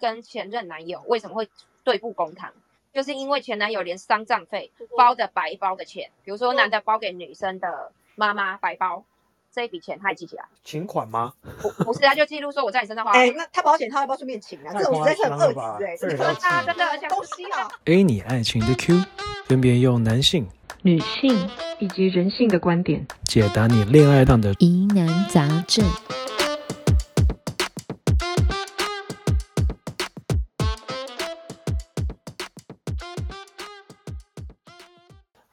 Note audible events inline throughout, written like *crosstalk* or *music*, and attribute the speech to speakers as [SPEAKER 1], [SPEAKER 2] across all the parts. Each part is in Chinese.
[SPEAKER 1] 跟前任男友为什么会对簿公堂，就是因为前男友连丧葬费包的白包的钱，比如说男的包给女生的妈妈白包，这一笔钱他也记起来，
[SPEAKER 2] 请款吗？
[SPEAKER 1] 不不是，他就记录说我在你身上花了
[SPEAKER 3] 哎，那他保险他要不要顺便请啊？这种实在是很恶质哎，
[SPEAKER 2] 这个
[SPEAKER 3] 这个
[SPEAKER 1] 啊，真的，而且
[SPEAKER 3] 东西啊。
[SPEAKER 2] A 你爱情的 Q，分别用男性
[SPEAKER 4] 女性以及人性的观点。
[SPEAKER 2] 解答你恋爱上的
[SPEAKER 5] 疑难杂症。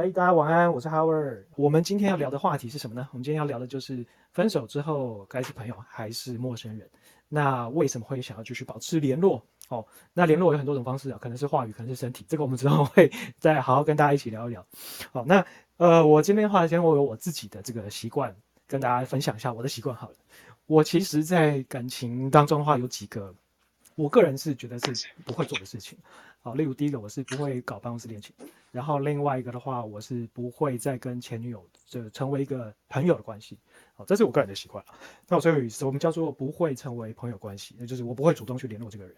[SPEAKER 2] 嗨，大家晚安，我是 Howard。我们今天要聊的话题是什么呢？我们今天要聊的就是分手之后该是朋友还是陌生人。那为什么会想要继续保持联络？哦，那联络有很多种方式啊，可能是话语，可能是身体，这个我们之后会再好好跟大家一起聊一聊。好，那呃，我今天的话，先我有我自己的这个习惯，跟大家分享一下我的习惯好了。我其实，在感情当中的话，有几个我个人是觉得是不会做的事情。好，例如第一个，我是不会搞办公室恋情。然后另外一个的话，我是不会再跟前女友就成为一个朋友的关系，好，这是我个人的习惯。那我最后一次，我们叫做不会成为朋友关系，那就是我不会主动去联络这个人。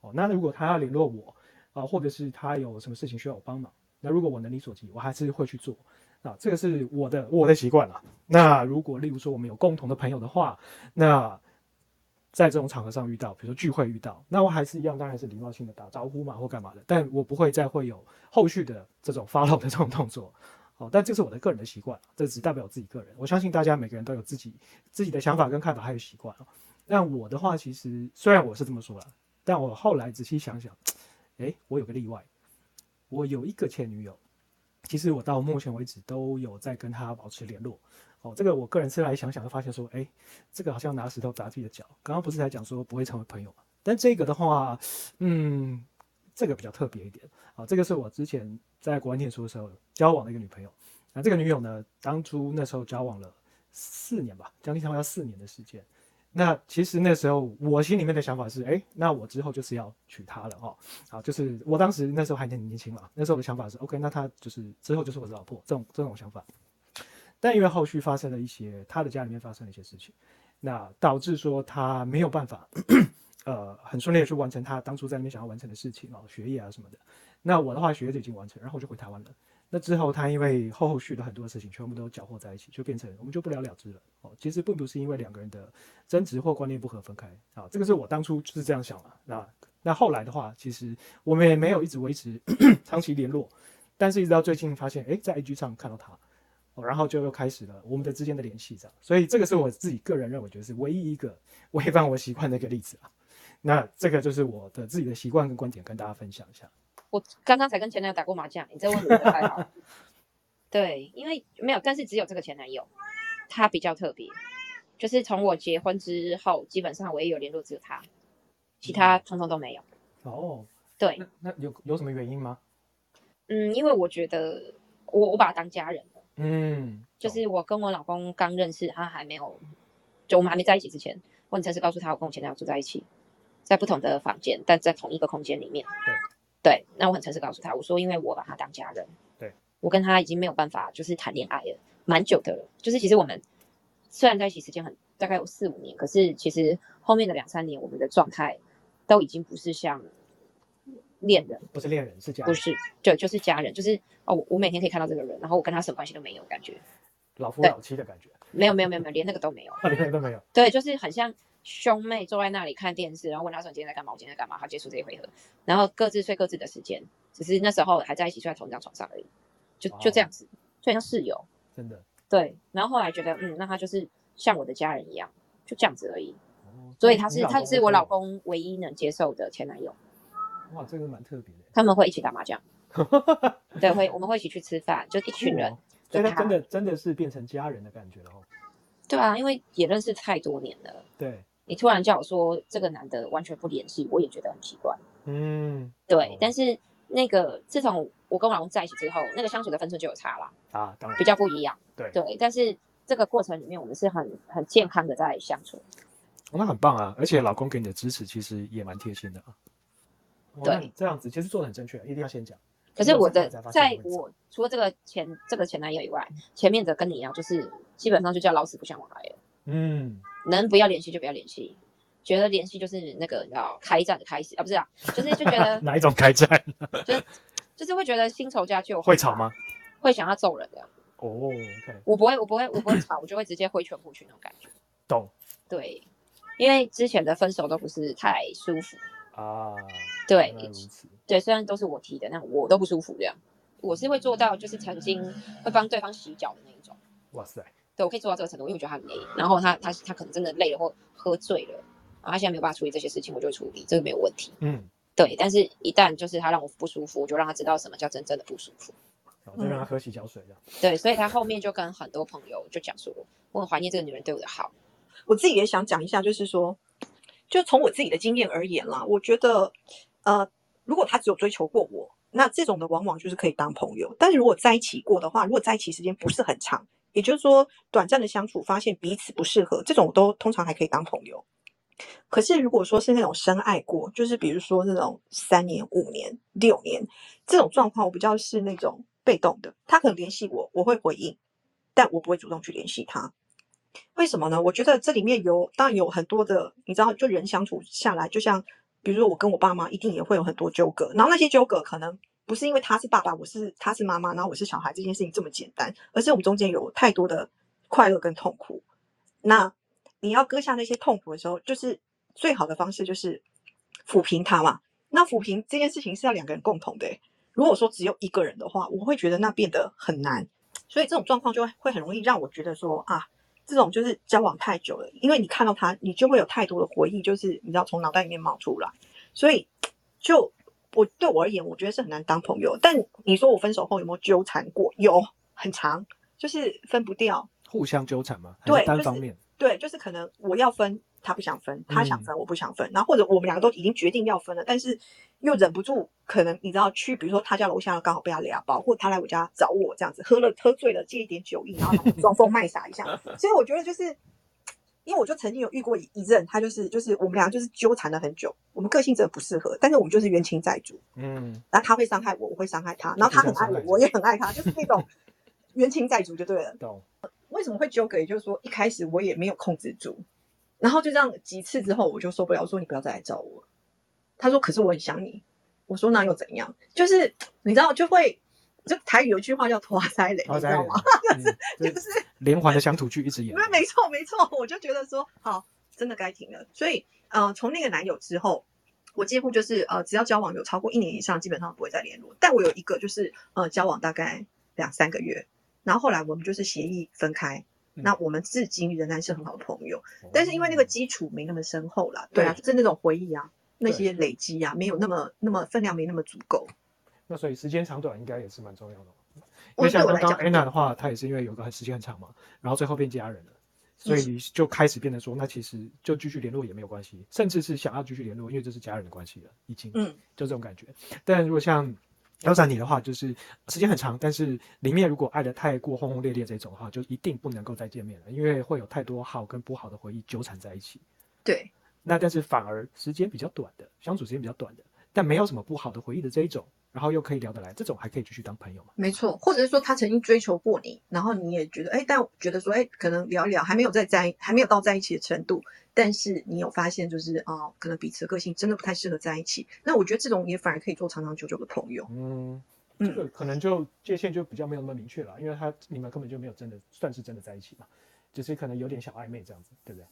[SPEAKER 2] 哦，那如果他要联络我，啊，或者是他有什么事情需要我帮忙，那如果我能力所及，我还是会去做。啊，这个是我的我的习惯了。那如果例如说我们有共同的朋友的话，那在这种场合上遇到，比如说聚会遇到，那我还是一样，当然是礼貌性的打招呼嘛，或干嘛的，但我不会再会有后续的这种 follow 的这种动作。好，但这是我的个人的习惯，这只代表我自己个人。我相信大家每个人都有自己自己的想法跟看法，还有习惯啊。但我的话，其实虽然我是这么说了，但我后来仔细想想，诶，我有个例外，我有一个前女友，其实我到目前为止都有在跟她保持联络。哦，这个我个人是来想想，就发现说，哎，这个好像拿石头砸自己的脚。刚刚不是才讲说不会成为朋友嘛？但这个的话，嗯，这个比较特别一点。啊，这个是我之前在国外念书的时候交往的一个女朋友。那这个女友呢，当初那时候交往了四年吧，将近差不多要四年的时间。那其实那时候我心里面的想法是，哎，那我之后就是要娶她了哦。好，就是我当时那时候还很年轻嘛，那时候的想法是，OK，那她就是之后就是我的老婆，这种这种想法。但因为后续发生了一些，他的家里面发生了一些事情，那导致说他没有办法，*clears throat* 呃，很顺利的去完成他当初在那边想要完成的事情哦，学业啊什么的。那我的话，学业就已经完成，然后我就回台湾了。那之后，他因为后后续的很多事情全部都搅和在一起，就变成我们就不了了之了。哦，其实并不是因为两个人的争执或观念不合分开啊，这个是我当初就是这样想了。那那后来的话，其实我们也没有一直维持 *coughs* 长期联络，但是一直到最近发现，哎，在 IG 上看到他。哦，然后就又开始了我们的之间的联系，这样，所以这个是我自己个人认为，觉得是唯一一个 *laughs* 违反我习惯的一个例子啊。那这个就是我的自己的习惯跟观点，跟大家分享一下。
[SPEAKER 1] 我刚刚才跟前男友打过麻将，你这问题不太好。*laughs* 对，因为没有，但是只有这个前男友，他比较特别，就是从我结婚之后，基本上唯一有联络只有他，其他通通都没有。
[SPEAKER 2] 哦，
[SPEAKER 1] 对，
[SPEAKER 2] 那那有有什么原因吗？
[SPEAKER 1] 嗯，因为我觉得我我把他当家人了，
[SPEAKER 2] 嗯，
[SPEAKER 1] 就是我跟我老公刚认识，他还没有，就我们还没在一起之前，我很诚实告诉他，我跟我前男友住在一起，在不同的房间，但在同一个空间里面。对，那我很诚实告诉他，我说因为我把他当家人，
[SPEAKER 2] 对
[SPEAKER 1] 我跟他已经没有办法就是谈恋爱了，蛮久的了。就是其实我们虽然在一起时间很大概有四五年，可是其实后面的两三年，我们的状态都已经不是像恋人，
[SPEAKER 2] 不是恋人，是家人，
[SPEAKER 1] 不是，对，就是家人，就是哦，我我每天可以看到这个人，然后我跟他什么关系都没有，感觉
[SPEAKER 2] 老夫老妻的感觉，
[SPEAKER 1] 没有没有没有没有，连那个都没有。*laughs*
[SPEAKER 2] 连那个都没有。
[SPEAKER 1] 对，就是很像兄妹坐在那里看电视，然后问他说你今天在干嘛，我今天在干嘛，好结束这一回合，然后各自睡各自的时间，只是那时候还在一起睡在同一张床上而已，就就这样子，就很像室友。
[SPEAKER 2] 真的。
[SPEAKER 1] 对，然后后来觉得嗯，那他就是像我的家人一样，就这样子而已。
[SPEAKER 2] 哦
[SPEAKER 1] 所以他是他是我老公唯一能接受的前男友，
[SPEAKER 2] 哇，这个蛮特别的。
[SPEAKER 1] 他们会一起打麻将，*laughs* 对，会我们会一起去吃饭，就一群人
[SPEAKER 2] 哦，所以他真的真的是变成家人的感觉了哦。
[SPEAKER 1] 对啊，因为也认识太多年了，
[SPEAKER 2] 对，
[SPEAKER 1] 你突然叫我说这个男的完全不联系，我也觉得很奇怪。
[SPEAKER 2] 嗯，
[SPEAKER 1] 对
[SPEAKER 2] 哦，
[SPEAKER 1] 但是那个自从我跟我老公在一起之后，那个相处的分寸就有差了，
[SPEAKER 2] 啊，当然
[SPEAKER 1] 比较不一样。
[SPEAKER 2] 对，
[SPEAKER 1] 对，但是这个过程里面，我们是很很健康的在相处。
[SPEAKER 2] 哦那很棒啊，而且老公给你的支持其实也蛮贴心的啊。
[SPEAKER 1] 对
[SPEAKER 2] 这样子其实做的很正确，一定要先讲。
[SPEAKER 1] 可是我的在我除了这个前这个前男友以外，前面的跟你一样，就是基本上就叫老死不相往来了，
[SPEAKER 2] 嗯，
[SPEAKER 1] 能不要联系就不要联系。觉得联系就是那个你知道开战的开始啊，不是啊，就是就觉得 *laughs*
[SPEAKER 2] 哪一种开战？*laughs*
[SPEAKER 1] 就是会觉得新仇加旧，
[SPEAKER 2] 会吵吗？
[SPEAKER 1] 会想要揍人的。
[SPEAKER 2] 哦
[SPEAKER 1] 我不会，我不会，我不会吵，我就会直接挥拳过去那种感觉。
[SPEAKER 2] 懂
[SPEAKER 1] 对，因为之前的分手都不是太舒服。
[SPEAKER 2] 啊。
[SPEAKER 1] 对。对，虽然都是我提的，但我都不舒服这样。我是会做到，就是曾经会帮对方洗脚的那一种。
[SPEAKER 2] 哇塞，
[SPEAKER 1] 对我可以做到这个程度，因为我觉得他很累，然后他他他可能真的累了或喝醉了，然后他现在没有办法处理这些事情，我就会处理，这个没有问题。
[SPEAKER 2] 嗯，
[SPEAKER 1] 对，但是一旦就是他让我不舒服，我就让他知道什么叫真正的不舒服。
[SPEAKER 2] 然后再让他喝洗脚水这样。
[SPEAKER 1] 对，所以他后面就跟很多朋友就讲说，我很怀念这个女人对我的好。
[SPEAKER 3] 我自己也想讲一下，就是说，就从我自己的经验而言啦，我觉得，呃，如果他只有追求过我，那这种的往往就是可以当朋友。但是如果在一起过的话，如果在一起时间不是很长，也就是说短暂的相处，发现彼此不适合，这种都通常还可以当朋友。可是如果说是那种深爱过，就是比如说那种三年、五年、六年这种状况，我比较是那种被动的。他可能联系我，我会回应，但我不会主动去联系他。为什么呢？我觉得这里面有当然有很多的，你知道，就人相处下来，就像比如说我跟我爸妈，一定也会有很多纠葛。然后那些纠葛可能不是因为他是爸爸，我是他是妈妈，然后我是小孩这件事情这么简单，而是我们中间有太多的快乐跟痛苦。那你要割下那些痛苦的时候，就是最好的方式就是抚平它嘛。那抚平这件事情是要两个人共同的。如果说只有一个人的话，我会觉得那变得很难。所以这种状况就会很容易让我觉得说啊，这种就是交往太久了，因为你看到他，你就会有太多的回忆，就是你知道从脑袋里面冒出来。所以就我对我而言，我觉得是很难当朋友。但你说我分手后有没有纠缠过？有，很长，就是分不掉。
[SPEAKER 2] 互相纠缠吗？还
[SPEAKER 3] 对
[SPEAKER 2] 是单
[SPEAKER 3] 就是
[SPEAKER 2] 方面？
[SPEAKER 3] 对，就是可能我要分，他不想分；他想分，我不想分。然后或者我们两个都已经决定要分了，但是又忍不住，可能你知道去，比如说他家楼下刚好被他俩包，或者他来我家找我这样子，喝了喝醉了借一点酒意，然后装疯卖傻一下。*laughs* 所以我觉得就是，因为我就曾经有遇过一一任，他就是就是我们俩就是纠缠了很久，我们个性真的不适合，但是我们就是冤亲债主。
[SPEAKER 2] 嗯，
[SPEAKER 3] 然后他会伤害我，我会伤害他，然后他很爱我，我也很爱他，就是那种冤亲债主就对了。*laughs*
[SPEAKER 2] 懂。
[SPEAKER 3] 为什么会纠葛？也就是说，一开始我也没有控制住，然后就这样几次之后，我就受不了，我说你不要再来找我。他说：“可是我很想你。”我说：“那又怎样？”就是你知道，就会就台语有一句话叫“拖塞雷”，你知道吗？
[SPEAKER 2] 嗯
[SPEAKER 3] 就
[SPEAKER 2] 就是是连环的乡土剧一直演
[SPEAKER 3] 因。为没错没错，我就觉得说好，真的该停了。所以呃，从那个男友之后，我几乎就是呃，只要交往有超过一年以上，基本上不会再联络。但我有一个就是呃，交往大概两三个月，然后后来我们就是协议分开。
[SPEAKER 2] 嗯
[SPEAKER 3] 那我们至今仍然是很好的朋友，但是因为那个
[SPEAKER 2] 哦
[SPEAKER 3] 基础没那么深厚了，对啊，就是那种回忆啊，那些累积啊，没有那么那么分量没那么足够。
[SPEAKER 2] 那所以时间长短应该也是蛮重要的哦。因
[SPEAKER 3] 我
[SPEAKER 2] 为像刚刚 Anna 的话，她也是因为有个很时间很长嘛，然后最后变家人了，所以就开始变得说，那其实就继续联络也没有关系，甚至是想要继续联络，因为这是家人的关系了，已经，
[SPEAKER 3] 嗯，
[SPEAKER 2] 就这种感觉。但如果像要是你的话，就是时间很长，但是里面如果爱的太过轰轰烈烈这种的话，就一定不能够再见面了，因为会有太多好跟不好的回忆纠缠在一起。
[SPEAKER 3] 对，
[SPEAKER 2] 那但是反而时间比较短的，相处时间比较短的，但没有什么不好的回忆的这一种，然后又可以聊得来，这种还可以继续当朋友嘛？
[SPEAKER 3] 没错，或者是说他曾经追求过你，然后你也觉得哎，但觉得说哎，可能聊一聊还没有在在还没有到在一起的程度，但是你有发现就是啊、可能彼此的个性真的不太适合在一起，那我觉得这种也反而可以做长长久久的朋友。
[SPEAKER 2] 嗯，
[SPEAKER 3] 嗯
[SPEAKER 2] 这个可能就界限就比较没有那么明确了，因为他你们根本就没有真的算是真的在一起嘛，只是可能有点小暧昧这样子，对不对？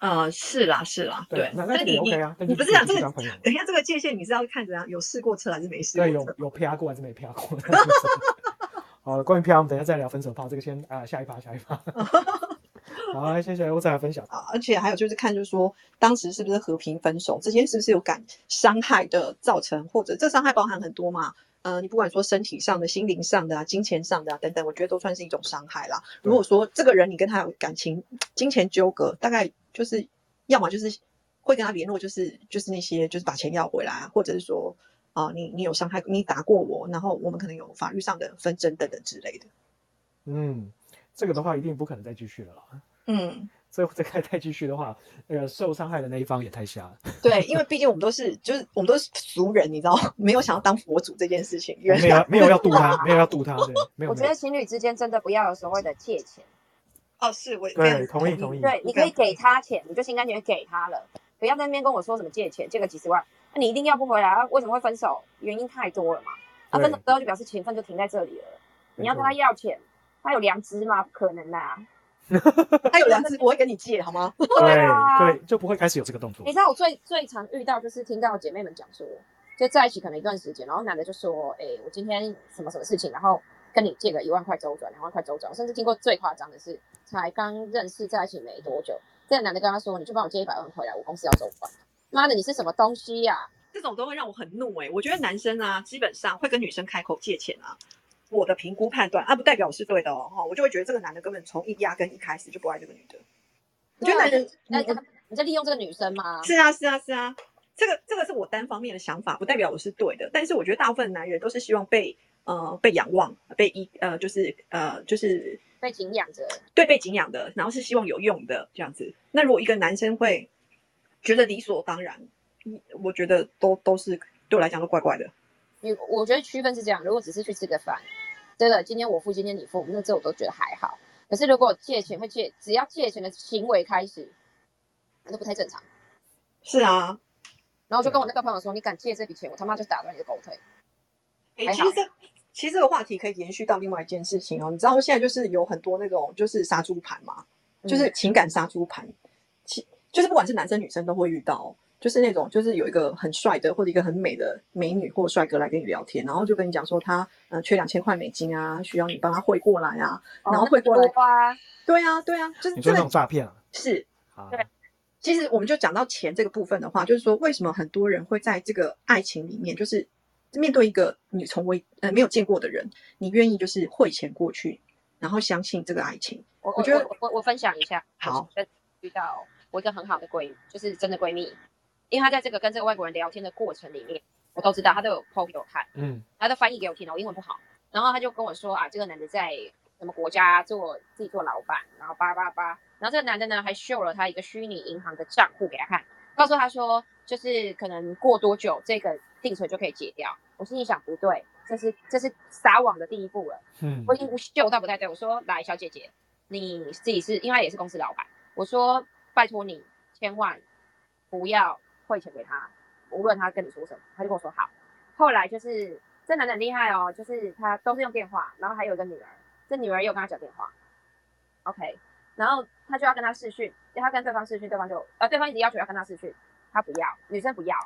[SPEAKER 3] 呃，是啦是啦，对，
[SPEAKER 2] 那那
[SPEAKER 3] 你你
[SPEAKER 2] OK 啊，
[SPEAKER 3] 你不是讲这个等一下，这个界限你是要看怎样，有试过车还是没试过
[SPEAKER 2] 对，
[SPEAKER 3] 车？
[SPEAKER 2] 有有啪过还是没啪过？*laughs* 好，关于啪，我们等一下再聊分手炮，这个先啊、下一趴下一趴。*laughs* 好，谢谢我再来分享。
[SPEAKER 3] 啊，而且还有就是看，就是说当时是不是和平分手，这件是不是有感伤害的造成，或者这伤害包含很多嘛？呃，你不管说身体上的、心灵上的啊、金钱上的啊等等，我觉得都算是一种伤害啦。如果说这个人你跟他有感情、金钱纠葛，大概就是要么就是会跟他联络，就是就是那些就是把钱要回来啊，或者是说啊、你你有伤害，你打过我，然后我们可能有法律上的纷争等等之类的。
[SPEAKER 2] 嗯，这个的话一定不可能再继续了啦。
[SPEAKER 3] 嗯，
[SPEAKER 2] 这这个再继续的话，那个受伤害的那一方也太瞎了。
[SPEAKER 3] 对，因为毕竟我们都是，就是我们都是俗人，你知道，*laughs* 没有想要当佛祖这件事情。原
[SPEAKER 2] 没有
[SPEAKER 3] 来
[SPEAKER 2] 没有要渡他，*laughs* 没有要渡他，对，没有。
[SPEAKER 1] 我觉得情侣之间真的不要有所谓的借钱，
[SPEAKER 3] 哦，是我
[SPEAKER 2] 对同意同意
[SPEAKER 1] 对，你可以给他钱，你就心甘情愿给他了，不要在那边跟我说什么借钱，借个几十万，那你一定要不回来，啊为什么会分手？原因太多了嘛。啊，分手之后就表示情分就停在这里了。你要跟他要钱，他有良知吗？不可能啊呐、*laughs*
[SPEAKER 3] 他有良知不会跟你借好吗？
[SPEAKER 2] 对
[SPEAKER 1] 啊
[SPEAKER 2] 对，就不会开始有这个动作
[SPEAKER 1] 你。知道我最最常遇到就是听到姐妹们讲说，就在一起可能一段时间，然后男的就说，哎、我今天什么什么事情，然后跟你借个一万块周转，两万块周转，我甚至听过最夸张的是，才刚认识在一起没多久，这个男的跟他说，你就帮我借一百万回来，我公司要周转。妈的，你是什么东西呀、
[SPEAKER 3] 这种都会让我很怒哎、我觉得男生啊，基本上会跟女生开口借钱啊。我的评估判断啊，不代表我是对的哦，哈，我就会觉得这个男的根本从一压根一开始就不爱这个女的。我觉得男人，
[SPEAKER 1] 那
[SPEAKER 3] 嗯
[SPEAKER 1] 你在利用这个女生吗？
[SPEAKER 3] 是啊，是啊，是啊，这个这个是我单方面的想法，不代表我是对的。但是我觉得大部分男人都是希望被呃被仰望，被依呃就是呃就是
[SPEAKER 1] 被敬仰着，
[SPEAKER 3] 对被敬仰的，然后是希望有用的这样子。那如果一个男生会觉得理所当然，嗯我觉得都都是对我来讲都怪怪的。
[SPEAKER 1] 你我觉得区分是这样，如果只是去吃个饭，这个今天我付，今天你付，那这我都觉得还好。可是如果借钱会借，只要借钱的行为开始，那都不太正常。
[SPEAKER 3] 是啊，
[SPEAKER 1] 然后我就跟我那个朋友说，你敢借这笔钱，我他妈就打断你的狗腿。
[SPEAKER 3] 诶
[SPEAKER 1] 还好
[SPEAKER 3] 其实这其实这个话题可以延续到另外一件事情哦。你知道现在就是有很多那种就是杀猪盘嘛，就是
[SPEAKER 1] 嗯
[SPEAKER 3] 情感杀猪盘，其就是不管是男生女生都会遇到哦、就是那种就是有一个很帅的或者一个很美的美女或帅哥来跟你聊天，然后就跟你讲说他呃缺两千块美金啊，需要你帮他汇过来啊，然后汇过来，
[SPEAKER 1] 啊，
[SPEAKER 3] 对啊对啊，就是
[SPEAKER 2] 你说那种诈骗啊？
[SPEAKER 3] 是
[SPEAKER 2] 啊，
[SPEAKER 1] 对
[SPEAKER 3] 其实我们就讲到钱这个部分的话，就是说为什么很多人会在这个爱情里面，就是面对一个你从未呃没有见过的人，你愿意就是汇钱过去，然后相信这个爱情。
[SPEAKER 1] 我
[SPEAKER 3] 我觉得
[SPEAKER 1] 我我我分享一下，
[SPEAKER 3] 好，
[SPEAKER 1] 我遇到我一个很好的闺蜜，就是真的闺蜜，因为他在这个跟这个外国人聊天的过程里面，我都知道，他都有 PO 给我看，
[SPEAKER 2] 嗯，
[SPEAKER 1] 他都翻译给我听了，我英文不好，然后他就跟我说啊，这个男的在什么国家做自己做老板，然后叭叭叭，然后这个男的呢还秀了他一个虚拟银行的账户给他看，告诉他说，就是可能过多久这个定存就可以解掉。我心里想，不对，这是这是撒网的第一步了。
[SPEAKER 2] 嗯
[SPEAKER 1] 我已经秀到不太对，我说来，小姐姐，你自己是因为她也是公司老板，我说拜托你千万不要汇钱给他，无论他跟你说什么，他就跟我说好。后来就是这男的很厉害哦，就是他都是用电话，然后还有一个女儿，这女儿也有跟他讲电话，OK，然后他就要跟他视讯，他跟对方视讯，对方就呃对方一直要求要跟他视讯，他不要，女生不要。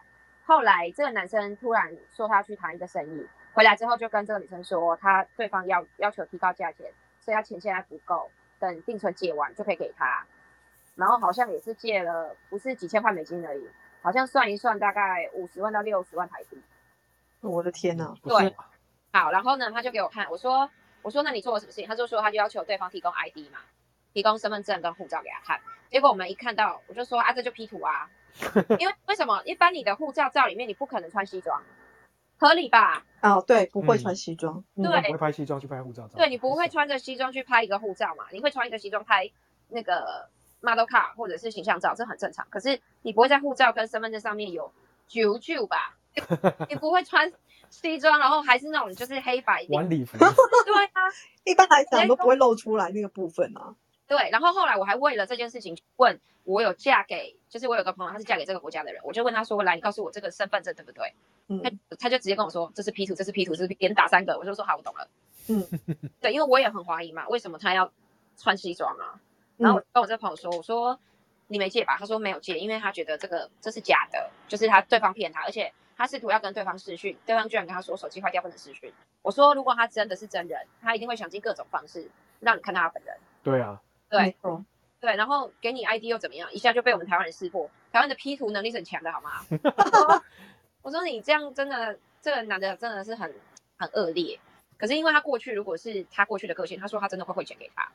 [SPEAKER 1] 后来这个男生突然说他去谈一个生意，回来之后就跟这个女生说，他对方要要求提高价钱，所以他钱现在不够，等定存借完就可以给他。然后好像也是借了，不是几千块美金而已，好像算一算大概五十万到六十万台币。
[SPEAKER 3] 我的天呐！
[SPEAKER 2] 不是
[SPEAKER 1] 对好，然后呢，他就给我看，我说我说那你做了什么事情？他就说他就要求对方提供 ID 嘛，提供身份证跟护照给他看。结果我们一看到，我就说啊，这就 P 图啊，*laughs* 因为为什么？一般你的护照照里面你不可能穿西装，合理吧？
[SPEAKER 3] 哦，对，不会
[SPEAKER 2] 嗯
[SPEAKER 3] 穿西装，
[SPEAKER 2] 你
[SPEAKER 1] 对
[SPEAKER 2] 不会拍西装去拍护照照，
[SPEAKER 1] 对你不会穿着西装去拍一个护照嘛？你会穿一个西装拍那个 model car 或者是形象照，这很正常。可是你不会在护照跟身份证上面有九九吧？*laughs* 你不会穿西装，然后还是那种就是黑白领。
[SPEAKER 2] 晚礼服，*laughs*
[SPEAKER 1] 对啊，
[SPEAKER 3] 一般来讲都不会露出来那个部分啊。
[SPEAKER 1] 对。然后后来我还为了这件事情问我有嫁给，就是我有个朋友，他是嫁给这个国家的人，我就问他说：“来，你告诉我这个身份证对不对？”
[SPEAKER 3] 嗯
[SPEAKER 1] 他他就直接跟我说：“这是 P 图，这是 P 图，这是连打三个。”我就说：“好，我懂了。”
[SPEAKER 3] 嗯，
[SPEAKER 1] 对，因为我也很怀疑嘛，为什么他要穿西装啊？然后我跟我这个朋友说，我说你没借吧？他说没有借，因为他觉得这个这是假的，就是他对方骗他，而且他试图要跟对方视讯，对方居然跟他说手机坏掉不能视讯。我说如果他真的是真人，他一定会想尽各种方式让你看到他本人。
[SPEAKER 2] 对啊，
[SPEAKER 1] 对对，然后给你 ID 又怎么样？一下就被我们台湾人识破，台湾的 P 图能力是很强的，好吗？*laughs* 我说你这样真的，这个男的真的是很很恶劣。可是因为他过去如果是他过去的个性，他说他真的会汇钱给他，